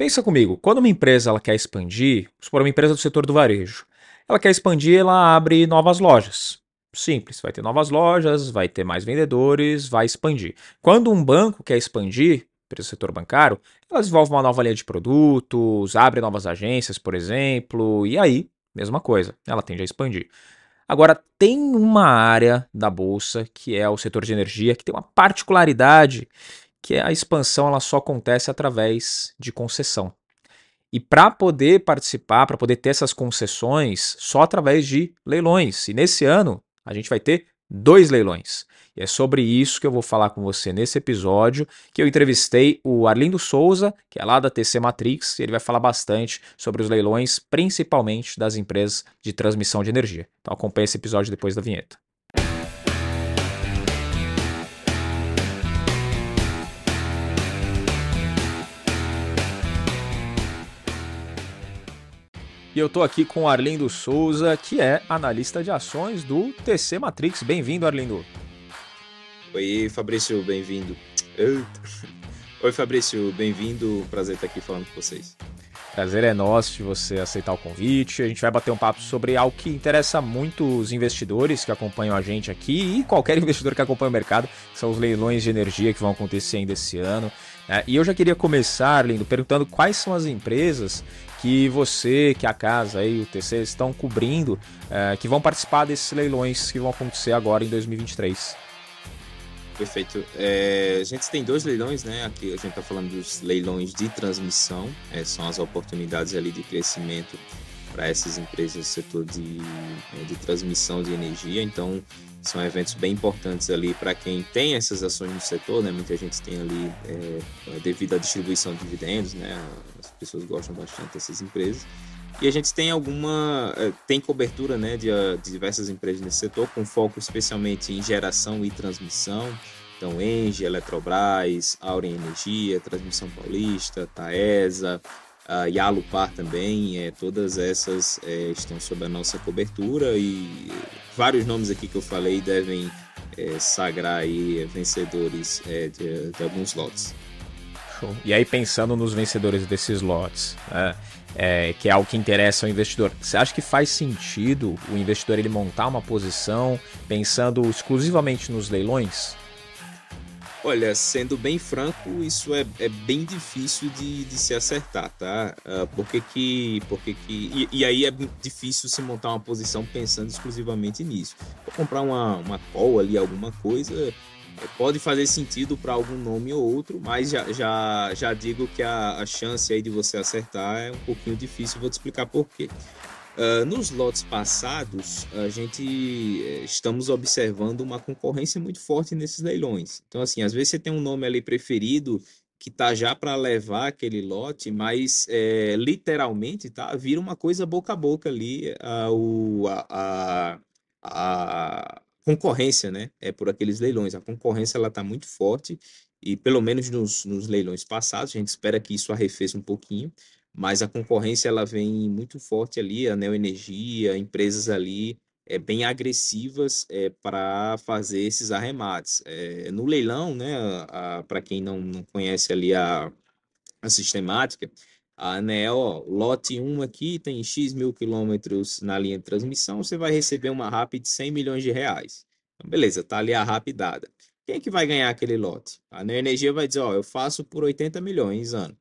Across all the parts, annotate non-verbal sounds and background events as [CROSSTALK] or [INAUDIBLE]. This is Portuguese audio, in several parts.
Pensa comigo, quando uma empresa ela quer expandir, supor uma empresa do setor do varejo, ela quer expandir, ela abre novas lojas. Simples, vai ter novas lojas, vai ter mais vendedores, vai expandir. Quando um banco quer expandir, para o setor bancário, ela desenvolve uma nova linha de produtos, abre novas agências, por exemplo, e aí, mesma coisa, ela tende a expandir. Agora, tem uma área da bolsa, que é o setor de energia, que tem uma particularidade, que a expansão ela só acontece através de concessão. E para poder participar, para poder ter essas concessões, só através de leilões. E nesse ano, a gente vai ter dois leilões. E é sobre isso que eu vou falar com você nesse episódio, que eu entrevistei o Arlindo Souza, que é lá da TC Matrix, e ele vai falar bastante sobre os leilões, principalmente das empresas de transmissão de energia. Então acompanhe esse episódio depois da vinheta. Eu estou aqui com o Arlindo Souza, que é analista de ações do TC Matrix. Bem-vindo, Arlindo. Oi, Fabrício, bem-vindo. Oi, Fabrício, bem-vindo. Prazer estar aqui falando com vocês. Prazer é nosso de você aceitar o convite. A gente vai bater um papo sobre algo que interessa muito os investidores que acompanham a gente aqui e qualquer investidor que acompanha o mercado, são os leilões de energia que vão acontecer ainda esse ano. É, e eu já queria começar, Lindo, perguntando quais são as empresas que você, que a casa e o TC estão cobrindo, é, que vão participar desses leilões que vão acontecer agora em 2023. Perfeito. É, a gente tem dois leilões, né? Aqui a gente está falando dos leilões de transmissão, é, são as oportunidades ali de crescimento para essas empresas do setor de, é, de transmissão de energia. Então, são eventos bem importantes ali para quem tem essas ações no setor, né? Muita gente tem ali é, devido à distribuição de dividendos, né? As pessoas gostam bastante dessas empresas. E a gente tem alguma é, tem cobertura, né, de, de diversas empresas nesse setor com foco especialmente em geração e transmissão. Então, Engie, Eletrobras, Auren Energia, Transmissão Paulista, Taesa, a Yalupar também, é, todas essas é, estão sob a nossa cobertura e vários nomes aqui que eu falei devem é, sagrar aí vencedores é, de, de, alguns lotes. Show. E aí pensando nos vencedores desses lotes, né, é, que é algo que interessa ao investidor, você acha que faz sentido o investidor ele montar uma posição pensando exclusivamente nos leilões? Olha, sendo bem franco, isso é, é bem difícil de, de se acertar, tá? Uh, porque que. Porque que e, e, aí é difícil se montar uma posição pensando exclusivamente nisso. Vou comprar uma, uma call ali, alguma coisa, pode fazer sentido para algum nome ou outro, mas já, já, já digo que a, a chance aí de você acertar é um pouquinho difícil, vou te explicar por quê. Uh, nos lotes passados, a gente eh, estamos observando uma concorrência muito forte nesses leilões. Então, assim, às vezes você tem um nome ali preferido que tá já para levar aquele lote, mas é, literalmente tá vira uma coisa boca a boca ali a, o, a, a, a, concorrência, né? É por aqueles leilões. A concorrência ela tá muito forte e pelo menos nos, nos leilões passados a gente espera que isso arrefeça um pouquinho mas a concorrência ela vem muito forte ali, a Neoenergia, empresas ali é, bem agressivas é, para fazer esses arremates. É, no leilão, né, para quem não, não conhece ali a, a sistemática, a ANEL, lote 1 aqui tem X mil quilômetros na linha de transmissão, você vai receber uma RAP de 100 milhões de reais. Então, beleza, tá ali a RAP dada. Quem é que vai ganhar aquele lote? A Neoenergia vai dizer, ó, eu faço por 80 milhões ano.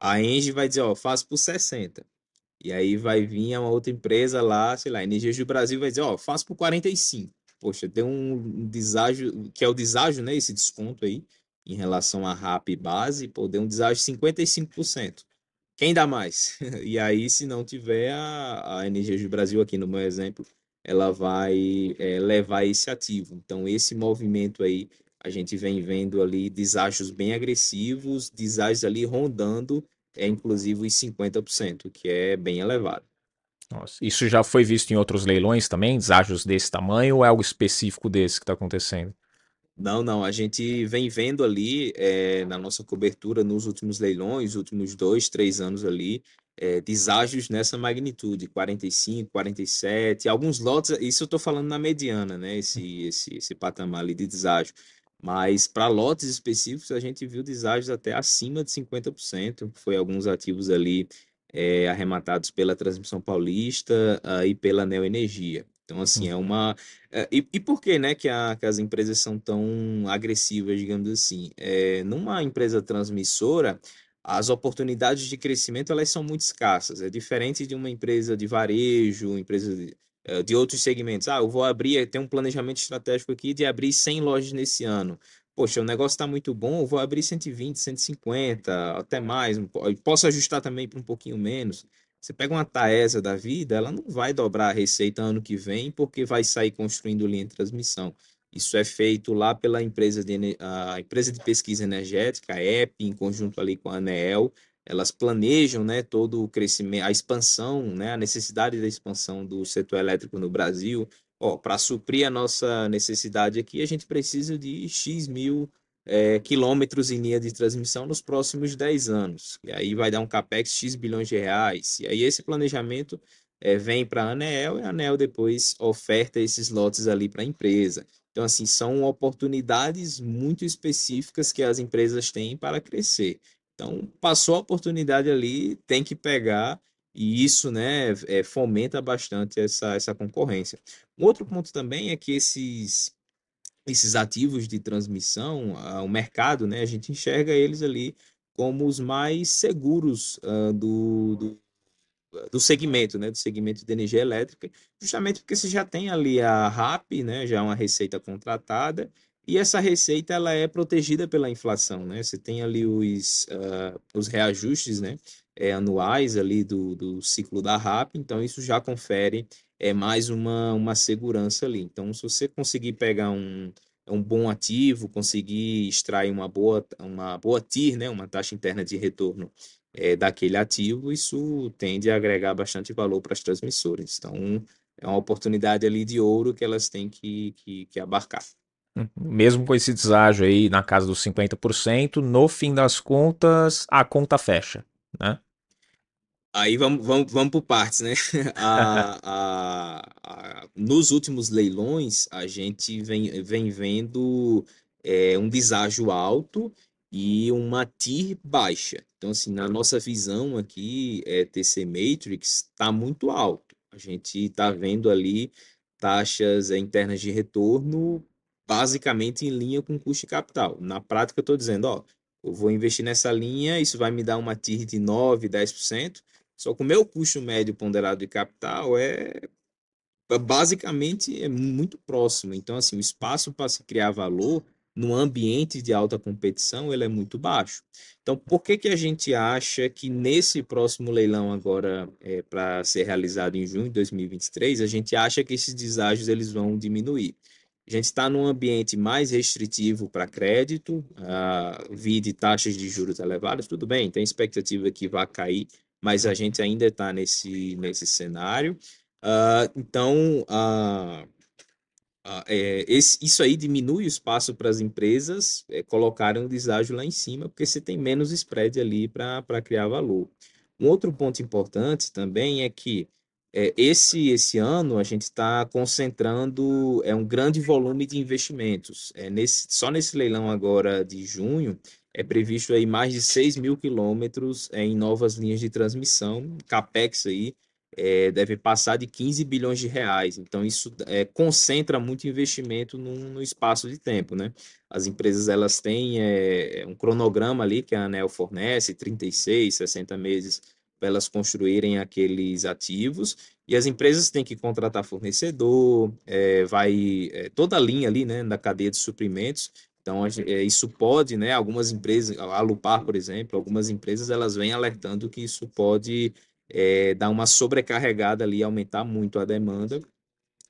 A Engie vai dizer, ó, faço por 60. E aí vai vir uma outra empresa lá, sei lá, Energias do Brasil vai dizer, ó, faço por 45. Poxa, tem um deságio, que é o deságio, né, esse desconto aí, em relação à RAP base, pô, deu um deságio de 55%. Quem dá mais? [LAUGHS] E aí, se não tiver a, a do Brasil aqui no meu exemplo, ela vai é, levar esse ativo. Então, esse movimento aí a gente vem vendo ali deságios bem agressivos, deságios ali rondando, é, inclusive os 50%, que é bem elevado. Nossa, isso já foi visto em outros leilões também, deságios desse tamanho, ou é algo específico desse que está acontecendo? Não, não, a gente vem vendo ali é, na nossa cobertura nos últimos leilões, últimos dois, três anos ali, é, deságios nessa magnitude, 45, 47, alguns lotes, isso eu estou falando na mediana, né, esse, esse, esse patamar ali de deságio, Mas para lotes específicos, a gente viu deságios até acima de 50%. Foi alguns ativos ali é, arrematados pela Transmissão Paulista uh, e pela Neoenergia. Então, assim, é uma. É, e, e por que, né, que, a, que as empresas são tão agressivas, digamos assim? É, numa empresa transmissora, as oportunidades de crescimento elas são muito escassas. É diferente de uma empresa de varejo, empresa de, de outros segmentos. Ah, eu vou abrir, tem um planejamento estratégico aqui de abrir 100 lojas nesse ano. Poxa, o negócio está muito bom, eu vou abrir 120, 150, até mais. Posso ajustar também para um pouquinho menos. Você pega uma Taesa da vida, ela não vai dobrar a receita ano que vem porque vai sair construindo linha de transmissão. Isso é feito lá pela empresa de, a empresa de pesquisa energética, a EP, em conjunto ali com a ANEEL. Elas planejam né, todo o crescimento, a expansão, né, a necessidade da expansão do setor elétrico no Brasil. Para suprir a nossa necessidade aqui, a gente precisa de X mil é, quilômetros em linha de transmissão nos próximos 10 anos. E aí vai dar um capex X bilhões de reais. E aí esse planejamento é, vem para a ANEEL e a ANEEL depois oferta esses lotes ali para a empresa. Então, assim, são oportunidades muito específicas que as empresas têm para crescer. Então, passou a oportunidade ali, tem que pegar, e isso né, é, fomenta bastante essa, essa concorrência. Um outro ponto também é que esses esses ativos de transmissão, o mercado, né, a gente enxerga eles ali como os mais seguros uh, do, do, do, segmento, né, do segmento de energia elétrica, justamente porque você já tem ali a RAP, né, já é uma receita contratada, e essa receita ela é protegida pela inflação, né? Você tem ali os, uh, os reajustes, né? É, anuais ali do, do ciclo da RAP, então isso já confere é mais uma, uma segurança ali. Então, se você conseguir pegar um, um bom ativo, conseguir extrair uma boa, uma boa TIR, né, uma taxa interna de retorno é, daquele ativo, isso tende a agregar bastante valor para as transmissoras. Então, é uma oportunidade ali de ouro que elas têm que, que, que abarcar. Mesmo com esse deságio aí na casa dos 50%, no fim das contas, a conta fecha, né? Aí vamos, vamos, vamos por partes, né? [LAUGHS] A, a, a, nos últimos leilões, a gente vem, vem vendo é, um deságio alto e uma TIR baixa. Então, assim, na nossa visão aqui, é, TC Matrix está muito alto. A gente está vendo ali taxas internas de retorno basicamente em linha com custo de capital. Na prática, eu estou dizendo, ó, eu vou investir nessa linha, isso vai me dar uma TIR de 9, 10%, só que o meu custo médio ponderado de capital é basicamente é muito próximo. Então, assim, o espaço para se criar valor no ambiente de alta competição ele é muito baixo. Então, por que, que a gente acha que nesse próximo leilão agora é, para ser realizado em junho de 2023, a gente acha que esses deságios eles vão diminuir? A gente está num ambiente mais restritivo para crédito, uh, de taxas de juros elevadas, tudo bem, tem expectativa que vai cair mas a gente ainda está nesse, nesse cenário. Uh, então, uh, uh, é, esse, isso aí diminui o espaço para as empresas é, colocarem um deságio lá em cima, porque você tem menos spread ali para criar valor. Um outro ponto importante também é que esse, esse ano a gente está concentrando é, um grande volume de investimentos. É, nesse, só nesse leilão agora de junho, é previsto aí mais de 6 mil quilômetros é, em novas linhas de transmissão. CAPEX aí é, deve passar de 15 bilhões de reais. Então, isso é, concentra muito investimento num, espaço de tempo. Né? As empresas elas têm é, um cronograma ali que a ANEL fornece, 36, 60 meses, para elas construírem aqueles ativos. E as empresas têm que contratar fornecedor, é, vai é, toda a linha ali né, da cadeia de suprimentos então, é, isso pode, né, algumas empresas, a Lupar, por exemplo, algumas empresas, elas vêm alertando que isso pode é, dar uma sobrecarregada ali, aumentar muito a demanda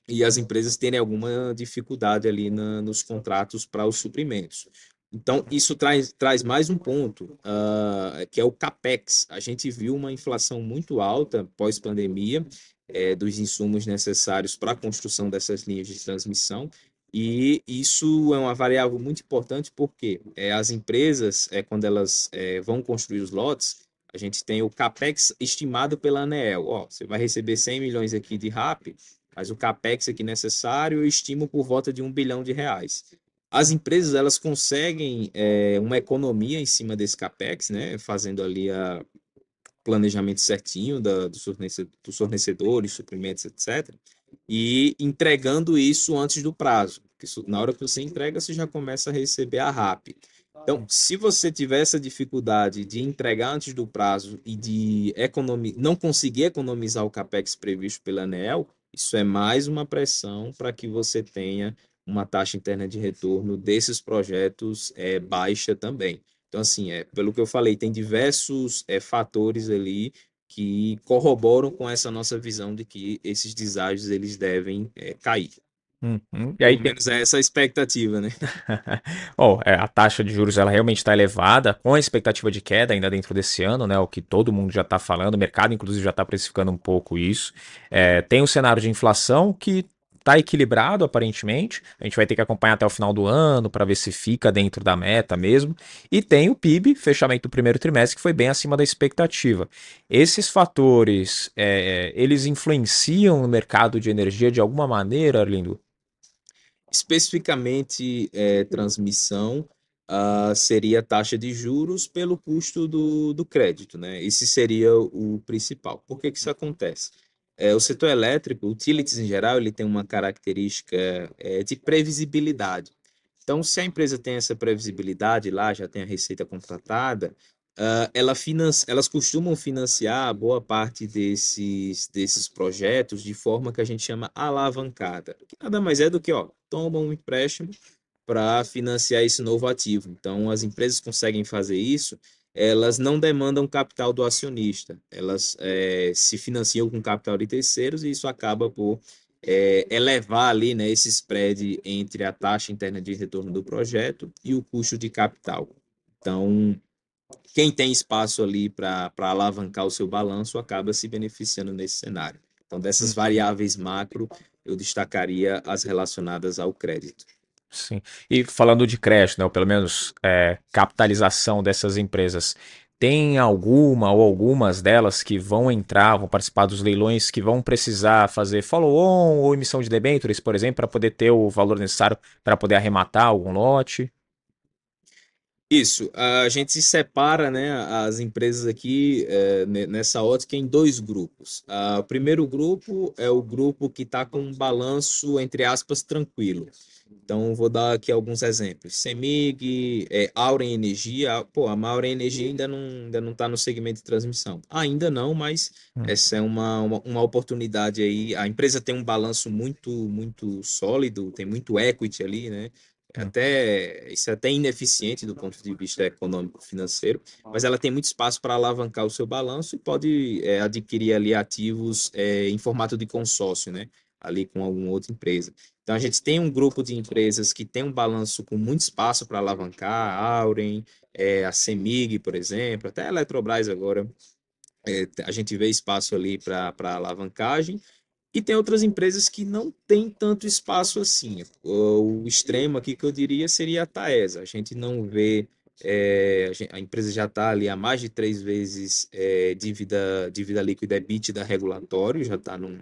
e as empresas terem alguma dificuldade ali na, nos contratos para os suprimentos. Então, isso traz, traz mais um ponto, uh, que é o CAPEX. A gente viu uma inflação muito alta pós-pandemia é, dos insumos necessários para a construção dessas linhas de transmissão, e isso é uma variável muito importante porque é, as empresas, é, quando elas é, vão construir os lotes, a gente tem o CAPEX estimado pela ANEEL. Ó, você vai receber 100 milhões aqui de RAP, mas o CAPEX aqui necessário eu estimo por volta de um bilhão de reais. As empresas elas conseguem é, uma economia em cima desse capex, né, fazendo ali a planejamento certinho da, dos, fornecedores, suprimentos, etc. E entregando isso antes do prazo. Porque na hora que você entrega, você já começa a receber a RAP. Então, se você tiver essa dificuldade de entregar antes do prazo e de economi não conseguir economizar o capex previsto pela ANEEL, isso é mais uma pressão para que você tenha uma taxa interna de retorno desses projetos é, baixa também. Então, assim, é, pelo que eu falei, tem diversos é, fatores ali que corroboram com essa nossa visão de que esses deságios eles devem é, cair. Uhum. E aí Pelo tem... menos é essa a expectativa, né? [LAUGHS] oh, é, a taxa de juros ela realmente está elevada, com a expectativa de queda ainda dentro desse ano, né? O que todo mundo já está falando, o mercado inclusive já está precificando um pouco isso. É, tem o cenário de inflação que está equilibrado aparentemente. A gente vai ter que acompanhar até o final do ano para ver se fica dentro da meta mesmo. E tem o PIB, fechamento do primeiro trimestre, que foi bem acima da expectativa. Esses fatores, é, eles influenciam no mercado de energia de alguma maneira, Arlindo? Especificamente, é, transmissão. Uh, seria a taxa de juros pelo custo do, do crédito, né? Esse seria o principal. Por que, que isso acontece? É, o setor elétrico, utilities em geral, ele tem uma característica é, de previsibilidade. Então, se a empresa tem essa previsibilidade lá, já tem a receita contratada, uh, ela finance, elas costumam financiar boa parte desses, desses projetos de forma que a gente chama alavancada, que nada mais é do que, ó, toma um empréstimo para financiar esse novo ativo. Então, as empresas conseguem fazer isso elas não demandam capital do acionista, elas é, se financiam com capital de terceiros e isso acaba por é, elevar ali né, esse spread entre a taxa interna de retorno do projeto e o custo de capital. Então, quem tem espaço ali para alavancar o seu balanço acaba se beneficiando nesse cenário. Então, dessas uhum. variáveis macro, eu destacaria as relacionadas ao crédito. Sim. E falando de crédito, né, ou pelo menos é, capitalização dessas empresas, tem alguma ou algumas delas que vão entrar, vão participar dos leilões, que vão precisar fazer follow-on ou emissão de debêntures, por exemplo, para poder ter o valor necessário para poder arrematar algum lote? Isso, a gente separa né, as empresas aqui é, nessa ótica em dois grupos. O primeiro grupo é o grupo que está com um balanço, entre aspas, tranquilo. Então, vou dar aqui alguns exemplos. Semig, é, Auren Energia. Pô, a Auren Energia ainda não está ainda não tá no segmento de transmissão. Ainda não, mas hum. essa é uma, uma, uma, oportunidade aí. A empresa tem um balanço muito, muito sólido, tem muito equity ali, né? Hum. Até, isso é até ineficiente do ponto de vista econômico financeiro, mas ela tem muito espaço para alavancar o seu balanço e pode é, adquirir ali ativos é, em formato de consórcio, né? Ali com alguma outra empresa. Então, a gente tem um grupo de empresas que tem um balanço com muito espaço para alavancar, a Auren, é, a Semig, por exemplo, até a Eletrobras agora, é, a gente vê espaço ali para alavancagem, e tem outras empresas que não têm tanto espaço assim. O extremo aqui que eu diria seria a Taesa. A gente não vê é, a, empresa já está ali há mais de três vezes é, dívida, dívida líquida EBITDA regulatório, já está num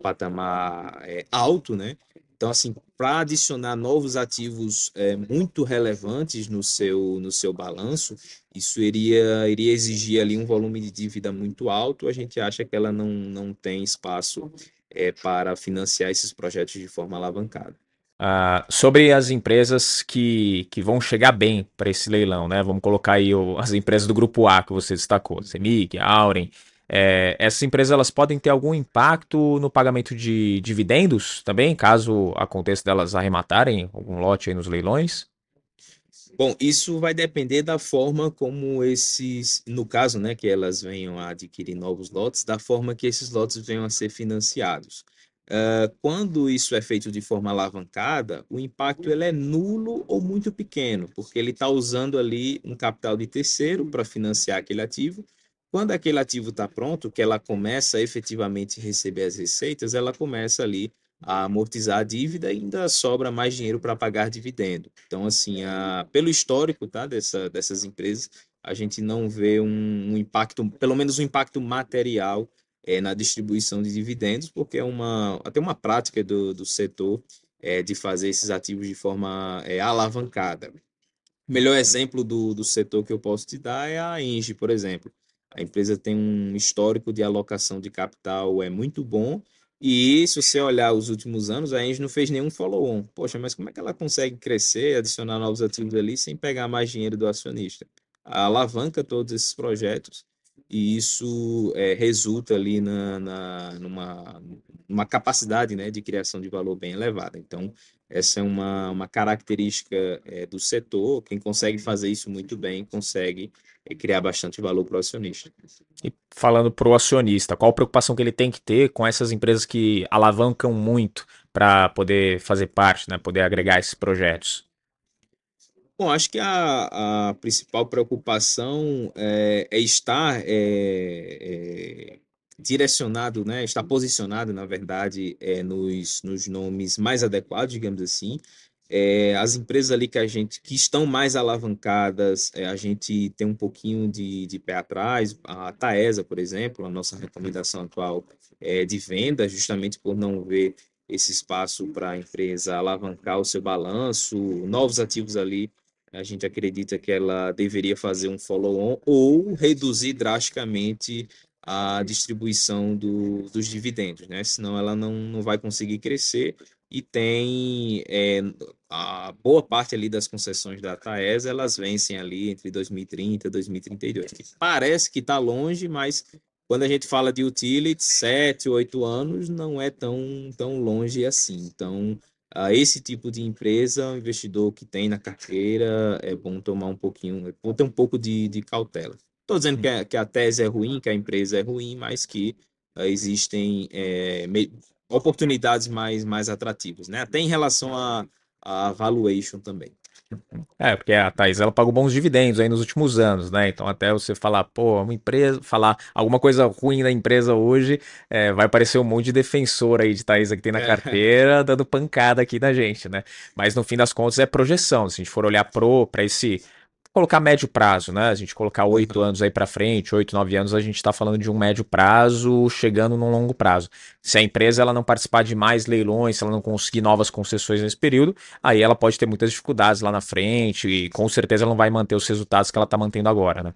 patamar é, alto, né? Então, assim, para adicionar novos ativos é, muito relevantes no seu, no seu balanço, isso iria, iria exigir ali um volume de dívida muito alto. A gente acha que ela não, não tem espaço é, para financiar esses projetos de forma alavancada. Uh, sobre as empresas que, que vão chegar bem para esse leilão, né? Vamos colocar aí o, as empresas do grupo A que você destacou, Semig, Auren. É, essas empresas elas podem ter algum impacto no pagamento de dividendos também, caso aconteça delas arrematarem algum lote aí nos leilões? Bom, isso vai depender da forma como esses, no caso, né, que elas venham a adquirir novos lotes, da forma que esses lotes venham a ser financiados. Uh, quando isso é feito de forma alavancada, o impacto ele é nulo ou muito pequeno, porque ele está usando ali um capital de terceiro para financiar aquele ativo. Quando aquele ativo está pronto, que ela começa a efetivamente receber as receitas, ela começa ali a amortizar a dívida e ainda sobra mais dinheiro para pagar dividendo. Então, assim, a, pelo histórico tá, dessa, dessas empresas, a gente não vê um, um impacto, pelo menos um impacto material é, na distribuição de dividendos, porque é uma, até uma prática do, do setor é, de fazer esses ativos de forma é, alavancada. O melhor exemplo do, do setor que eu posso te dar é a Engie, por exemplo. A empresa tem um histórico de alocação de capital é muito bom e se você olhar os últimos anos, a Engie não fez nenhum follow-on. Poxa, mas como é que ela consegue crescer, adicionar novos ativos ali sem pegar mais dinheiro do acionista? Alavanca todos esses projetos e isso é, resulta ali na, na, numa, numa capacidade né, de criação de valor bem elevada. Então, essa é uma, uma característica é, do setor. Quem consegue fazer isso muito bem consegue é, criar bastante valor para o acionista. E falando para o acionista, qual a preocupação que ele tem que ter com essas empresas que alavancam muito para poder fazer parte, né, poder agregar esses projetos? Bom, acho que a, a principal preocupação é, é estar é, é direcionado, né, está posicionado, na verdade, é, nos, nos nomes mais adequados, digamos assim. É, as empresas ali que a gente que estão mais alavancadas, é, a gente tem um pouquinho de, de pé atrás. A Taesa, por exemplo, a nossa recomendação atual é de venda, justamente por não ver esse espaço para a empresa alavancar o seu balanço, novos ativos ali. A gente acredita que ela deveria fazer um follow-on ou reduzir drasticamente a distribuição do, dos dividendos, né? Senão ela não, não vai conseguir crescer e tem é, a boa parte ali das concessões da Taesa, elas vencem ali entre 2030 e 2032, que parece que está longe, mas quando a gente fala de utility, 7, 8 anos não é tão, tão longe assim. Então, a esse tipo de empresa, o investidor que tem na carteira, é bom tomar um pouquinho, é bom ter um pouco de, de cautela. Estou dizendo que a, que a, tese é ruim, que a empresa é ruim, mas que uh, existem é, me, oportunidades mais, mais atrativas, né? Até em relação a, a valuation também. É, porque a Thais ela pagou bons dividendos aí nos últimos anos, né? Então, até você falar, pô, uma empresa, falar alguma coisa ruim da empresa hoje, é, vai aparecer um monte de defensor aí de Thais que tem na é. carteira, dando pancada aqui na gente, né? Mas no fim das contas é projeção. Se a gente for olhar pro para esse colocar médio prazo, né? A gente colocar oito uhum. anos aí para frente, oito, nove anos, a gente está falando de um médio prazo chegando num longo prazo. Se a empresa ela não participar de mais leilões, se ela não conseguir novas concessões nesse período, aí ela pode ter muitas dificuldades lá na frente e com certeza ela não vai manter os resultados que ela está mantendo agora, né?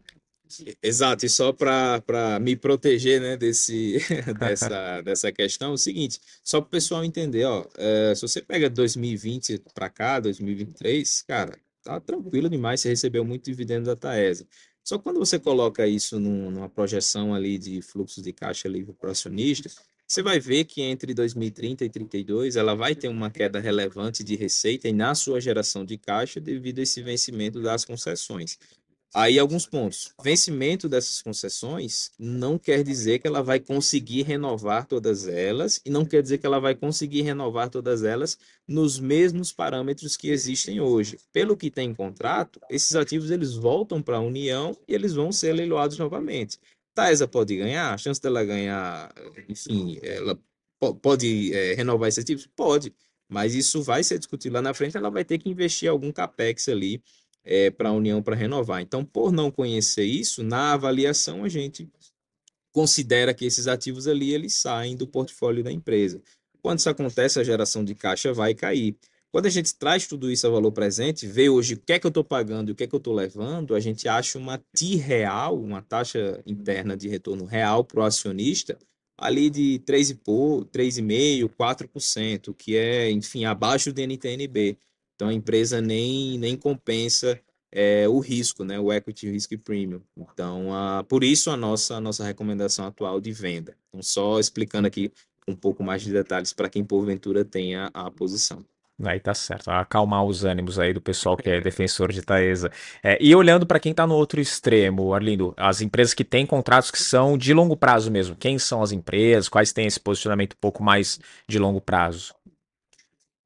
Exato, e só para me proteger né, desse, [LAUGHS] dessa, [LAUGHS] dessa questão, é o seguinte, só para o pessoal entender, ó, é, se você pega 2020 para cá, 2023, cara, tá tranquilo demais, você recebeu muito dividendo da Taesa. Só que quando você coloca isso num, numa projeção ali de fluxo de caixa livre para acionista, você vai ver que entre 2030 e 32 ela vai ter uma queda relevante de receita e na sua geração de caixa devido a esse vencimento das concessões. Aí alguns pontos. Vencimento dessas concessões não quer dizer que ela vai conseguir renovar todas elas e não quer dizer que ela vai conseguir renovar todas elas nos mesmos parâmetros que existem hoje. Pelo que tem em contrato, esses ativos eles voltam para a União e eles vão ser leiloados novamente. Taesa pode ganhar, a chance dela ganhar, enfim, ela pode é, renovar esses ativos? Pode, mas isso vai ser discutido lá na frente, ela vai ter que investir algum capex ali é, para a União para renovar. Então, por não conhecer isso, na avaliação a gente considera que esses ativos ali eles saem do portfólio da empresa. Quando isso acontece, a geração de caixa vai cair. Quando a gente traz tudo isso a valor presente, vê hoje o que é que eu estou pagando e o que é que eu estou levando, a gente acha uma TI real, uma taxa interna de retorno real para o acionista, ali de 3,5%, 4%, que é, enfim, abaixo do NTNB. Então a empresa nem, nem compensa é, o risco, né, o equity risk premium. Então, a, por isso a nossa, a nossa recomendação atual de venda. Então, só explicando aqui um pouco mais de detalhes para quem porventura tenha a posição. Aí tá certo, acalmar os ânimos aí do pessoal que é defensor de Taesa. É, e olhando para quem está no outro extremo, Arlindo, as empresas que têm contratos que são de longo prazo mesmo, quem são as empresas, quais têm esse posicionamento um pouco mais de longo prazo?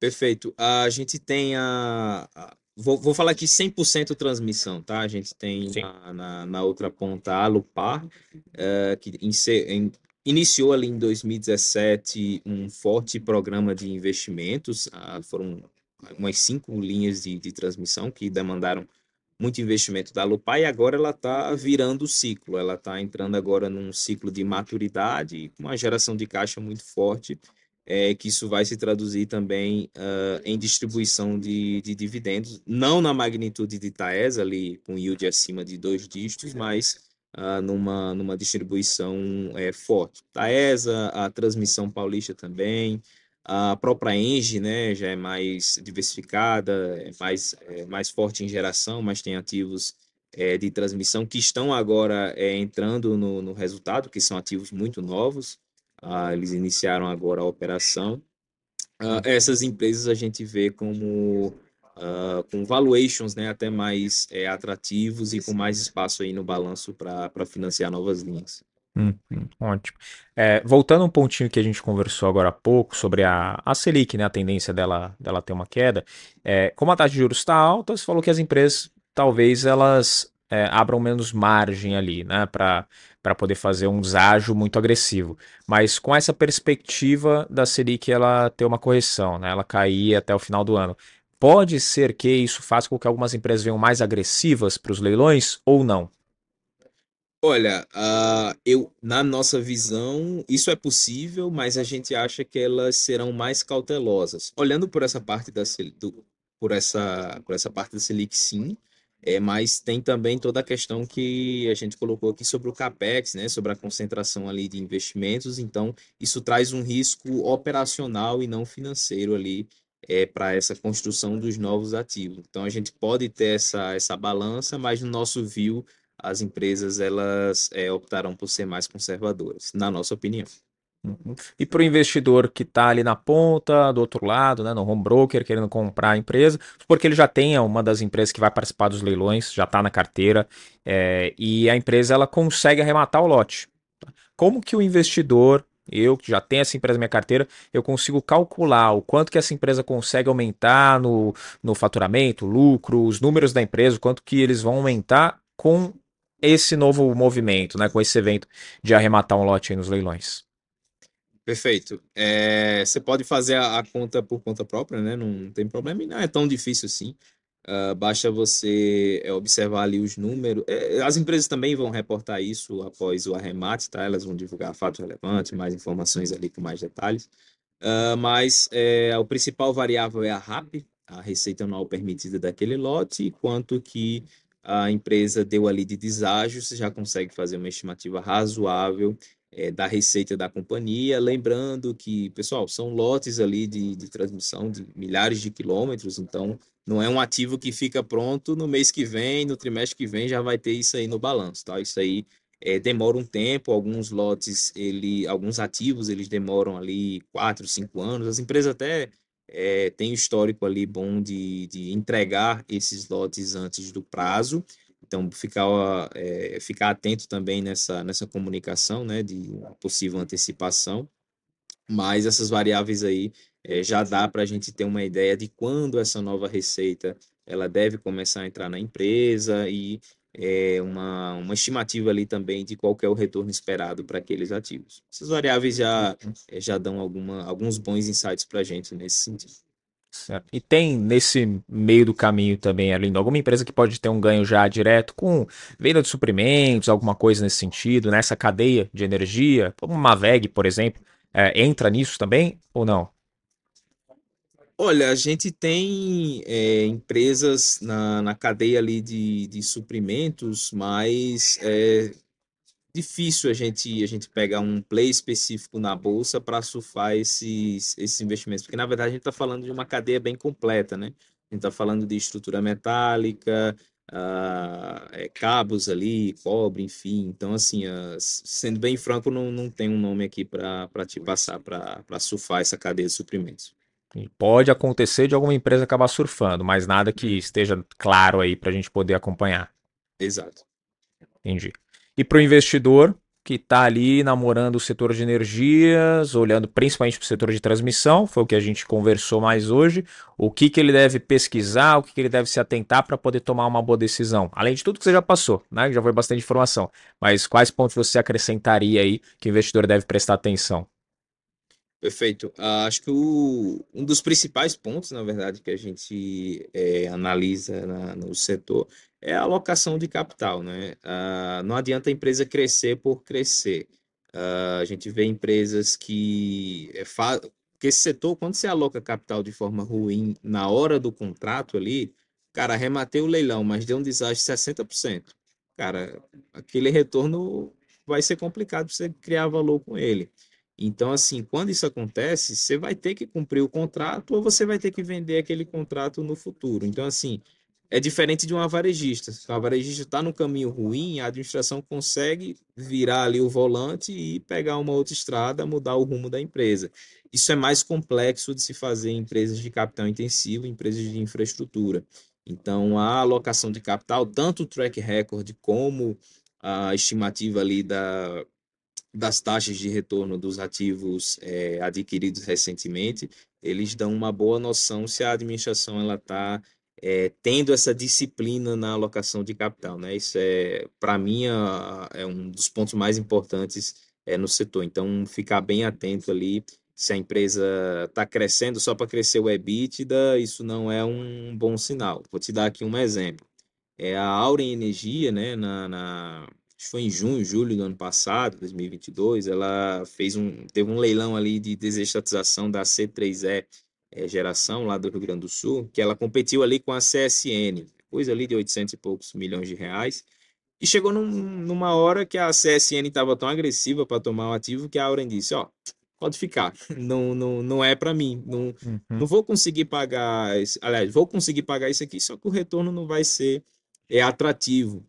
Perfeito. A gente tem a. a vou, vou falar aqui 100% transmissão, tá? A gente tem na, na, na, outra ponta a Lupar, uh, que em, em, iniciou ali em 2017 um forte programa de investimentos. Uh, foram umas cinco linhas de, de transmissão que demandaram muito investimento da Lupar e agora ela está virando o ciclo. Ela está entrando agora num ciclo de maturidade, com uma geração de caixa muito forte é que isso vai se traduzir também uh, em distribuição de, de, dividendos, não na magnitude de Taesa, ali com yield acima de dois dígitos, mas uh, numa, numa distribuição é, forte. Taesa, a transmissão paulista também, a própria Engie né, já é mais diversificada, é mais, é mais forte em geração, mas tem ativos é, de transmissão que estão agora é, entrando no, no resultado, que são ativos muito novos. Ah, eles iniciaram agora a operação. Ah, essas empresas a gente vê como Uh, com valuations né, até mais é, atrativos e com mais espaço aí no balanço para financiar novas linhas. Hum, hum, ótimo. É, voltando um pontinho que a gente conversou agora há pouco sobre a, a Selic, né, a tendência dela, dela ter uma queda, é, como a taxa de juros está alta, você falou que as empresas talvez elas é, abram menos margem ali, né, para poder fazer um deságio muito agressivo. Mas com essa perspectiva da Selic ela ter uma correção, né, ela cair até o final do ano, pode ser que isso faça com que algumas empresas venham mais agressivas para os leilões ou não? Olha, uh, eu, na nossa visão, isso é possível, mas a gente acha que elas serão mais cautelosas. Olhando por essa parte da, do, por essa, por essa parte da Selic, sim. É, mas tem também toda a questão que a gente colocou aqui sobre o capex, né, sobre a concentração ali de investimentos. Então, isso traz um risco operacional e não financeiro ali é, para essa construção dos novos ativos. Então, a gente pode ter essa, essa balança, mas no nosso view, as empresas elas é, optarão por ser mais conservadoras, na nossa opinião. Uhum. E para o investidor que está ali na ponta, do outro lado, né, no home broker, querendo comprar a empresa, porque ele já tem uma das empresas que vai participar dos leilões, já está na carteira, é, e a empresa ela consegue arrematar o lote. Como que o investidor, eu que já tenho essa empresa na minha carteira, eu consigo calcular o quanto que essa empresa consegue aumentar no, no faturamento, lucro, os números da empresa, o quanto que eles vão aumentar com esse novo movimento, né, com esse evento de arrematar um lote nos leilões? Perfeito. É, você pode fazer a, a, conta por conta própria, né? Não tem problema e não é tão difícil assim. Uh, basta você é, observar ali os números. É, as empresas também vão reportar isso após o arremate, tá? Elas vão divulgar fatos relevantes, mais informações ali com mais detalhes. Uh, mas é, o principal variável é a RAP, a receita anual permitida daquele lote, e quanto que a empresa deu ali de deságio, você já consegue fazer uma estimativa razoável é, da receita da companhia. Lembrando que, pessoal, são lotes ali de, de transmissão de milhares de quilômetros, então não é um ativo que fica pronto no mês que vem, no trimestre que vem já vai ter isso aí no balanço, tá? Isso aí é, demora um tempo, alguns lotes, ele, alguns ativos, eles demoram ali quatro, cinco anos. As empresas até é, têm histórico ali bom de, de entregar esses lotes antes do prazo, então, ficar, é, ficar atento também nessa, nessa comunicação, né, de possível antecipação. Mas essas variáveis aí é, já dá para a gente ter uma ideia de quando essa nova receita ela deve começar a entrar na empresa e é, uma, uma estimativa ali também de qual é o retorno esperado para aqueles ativos. Essas variáveis já, já dão alguma, alguns bons insights para a gente nesse sentido. Certo. E tem nesse meio do caminho também, de alguma empresa que pode ter um ganho já direto com venda de suprimentos, alguma coisa nesse sentido, nessa cadeia de energia, como uma VEG, por exemplo, é, entra nisso também ou não? Olha, a gente tem é, empresas na, na cadeia ali de, de suprimentos, mas é, difícil a gente a gente pegar um play específico na bolsa para surfar esses, esses investimentos, porque na verdade a gente está falando de uma cadeia bem completa, né? A gente está falando de estrutura metálica, uh, é, cabos ali, cobre, enfim. Então, assim, uh, sendo bem franco, não, não tem um nome aqui para te passar para surfar essa cadeia de suprimentos. E pode acontecer de alguma empresa acabar surfando, mas nada que esteja claro aí para a gente poder acompanhar. Exato. Entendi. E para o investidor que está ali namorando o setor de energias, olhando principalmente para o setor de transmissão, foi o que a gente conversou mais hoje, o que, que ele deve pesquisar, o que, que ele deve se atentar para poder tomar uma boa decisão. Além de tudo que você já passou, né? Já foi bastante informação. Mas quais pontos você acrescentaria aí que o investidor deve prestar atenção? Perfeito. Uh, acho que o, um dos principais pontos, na verdade, que a gente é, analisa na, no setor é a alocação de capital. Né? Uh, não adianta a empresa crescer por crescer. Uh, a gente vê empresas que é, Porque esse setor, quando você aloca capital de forma ruim na hora do contrato ali, cara, arrematei o leilão, mas deu um desastre de 60%. Cara, aquele retorno vai ser complicado você criar valor com ele. Então, assim, quando isso acontece, você vai ter que cumprir o contrato ou você vai ter que vender aquele contrato no futuro. Então, assim, é diferente de uma varejista. A varejista está no caminho ruim, a administração consegue virar ali o volante e pegar uma outra estrada, mudar o rumo da empresa. Isso é mais complexo de se fazer em empresas de capital intensivo, empresas de infraestrutura. Então, a alocação de capital, tanto o track record como a estimativa ali da, das taxas de retorno dos ativos é, adquiridos recentemente, eles dão uma boa noção se a administração ela está é, tendo essa disciplina na alocação de capital, né? Isso é, para mim, é um dos pontos mais importantes é, no setor. Então, ficar bem atento ali se a empresa está crescendo só para crescer o EBITDA, isso não é um bom sinal. Vou te dar aqui um exemplo. É a Auren Energia, né, na, na foi em junho, julho do ano passado, 2022, ela fez um, teve um leilão ali de desestatização da C3E é, geração lá do Rio Grande do Sul, que ela competiu ali com a CSN, coisa ali de 800 e poucos milhões de reais. E chegou num, numa hora que a CSN estava tão agressiva para tomar o ativo que a Auren disse: Ó, pode ficar, [LAUGHS] não, não, não é para mim, não, uhum. não vou conseguir pagar, aliás, vou conseguir pagar isso aqui, só que o retorno não vai ser é, atrativo.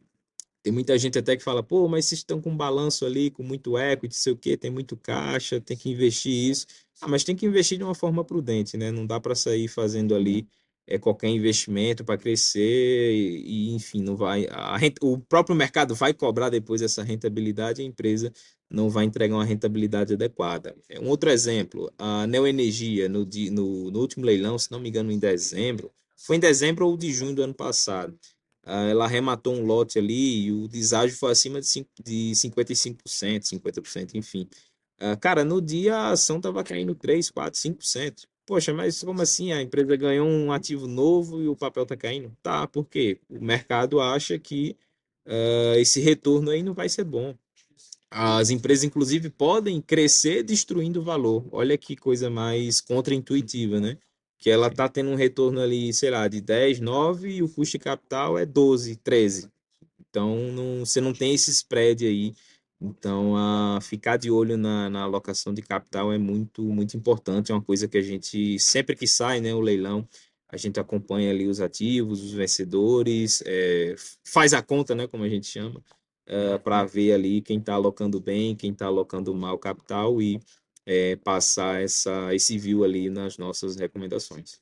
Tem muita gente até que fala, pô, mas vocês estão com um balanço ali, com muito equity, sei o quê, tem muito caixa, tem que investir isso. Ah, mas tem que investir de uma forma prudente, né? Não dá para sair fazendo ali é, qualquer investimento para crescer e, e, enfim, não vai. A renta, o próprio mercado vai cobrar depois essa rentabilidade e a empresa não vai entregar uma rentabilidade adequada. É um outro exemplo, a Neoenergia, no, no, no último leilão, se não me engano, em dezembro, foi em dezembro ou de junho do ano passado. Uh, ela arrematou um lote ali e o deságio foi acima de, 5, de 55%, 50%, enfim. Uh, cara, no dia a ação estava caindo 3, 4, 5%. Poxa, mas como assim? A empresa ganhou um ativo novo e o papel está caindo? Tá, por quê? O mercado acha que uh, esse retorno aí não vai ser bom. As empresas, inclusive, podem crescer destruindo valor. Olha que coisa mais contraintuitiva, né? Que ela está tendo um retorno ali, sei lá, de 10, 9 e o custo de capital é 12, 13. Então, não, você não tem esse spread aí. Então, a ficar de olho na, na alocação de capital é muito, muito importante. É uma coisa que a gente, sempre que sai né, o leilão, a gente acompanha ali os ativos, os vencedores, é, faz a conta, né, como a gente chama, é, para ver ali quem está alocando bem, quem está alocando mal capital e é, passar essa, esse view ali nas nossas recomendações.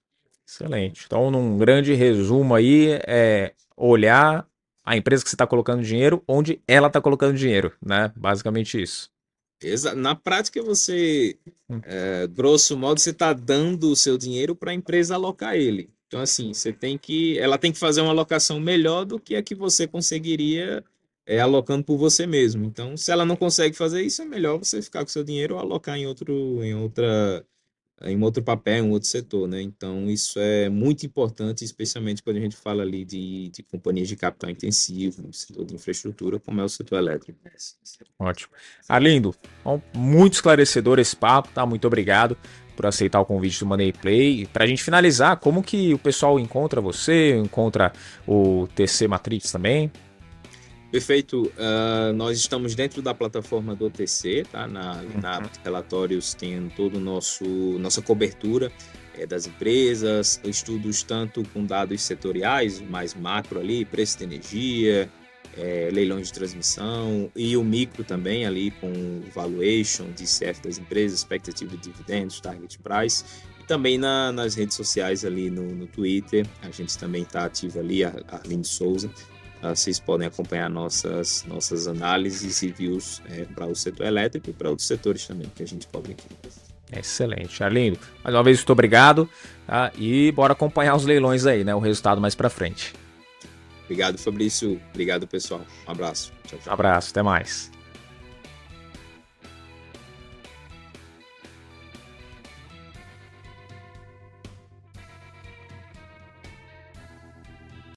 Excelente. Então, num grande resumo aí, é olhar a empresa que você está colocando dinheiro, onde ela está colocando dinheiro, né? Basicamente isso. Na prática, você, hum. é, grosso modo, você está dando o seu dinheiro para a empresa alocar ele. Então, assim, você tem que, ela tem que fazer uma alocação melhor do que a que você conseguiria é, alocando por você mesmo. Então, se ela não consegue fazer isso, é melhor você ficar com seu dinheiro ou alocar em outro, em outra, em outro papel, em outro setor, né? Então, isso é muito importante, especialmente quando a gente fala ali de, de companhias de capital intensivo, setor de infraestrutura, como é o setor elétrico. Ótimo. Arlindo, muito esclarecedor esse papo, tá? Muito obrigado por aceitar o convite do Money Play. Para a gente finalizar, como que o pessoal encontra você, encontra o TC Matrix também? Perfeito. Uh, nós estamos dentro da plataforma do OTC, tá? Na, na uhum. relatórios tem todo o nosso nossa cobertura é, das empresas, estudos tanto com dados setoriais, mais macro ali, preço de energia, é, leilões de transmissão e o micro também ali com valuation, DCF das empresas, expectativa de dividendos, target price e também na, nas redes sociais ali no, no Twitter, a gente também está ativo ali, a Arlindo Souza, vocês podem acompanhar nossas, nossas análises e views é, para o setor elétrico e para outros setores também que a gente cobre aqui. Excelente, Arlindo. Mais uma vez, muito obrigado. Tá? E bora acompanhar os leilões aí, né? O resultado mais para frente. Obrigado, Fabrício. Obrigado, pessoal. Um abraço. Tchau, tchau. Abraço, até mais.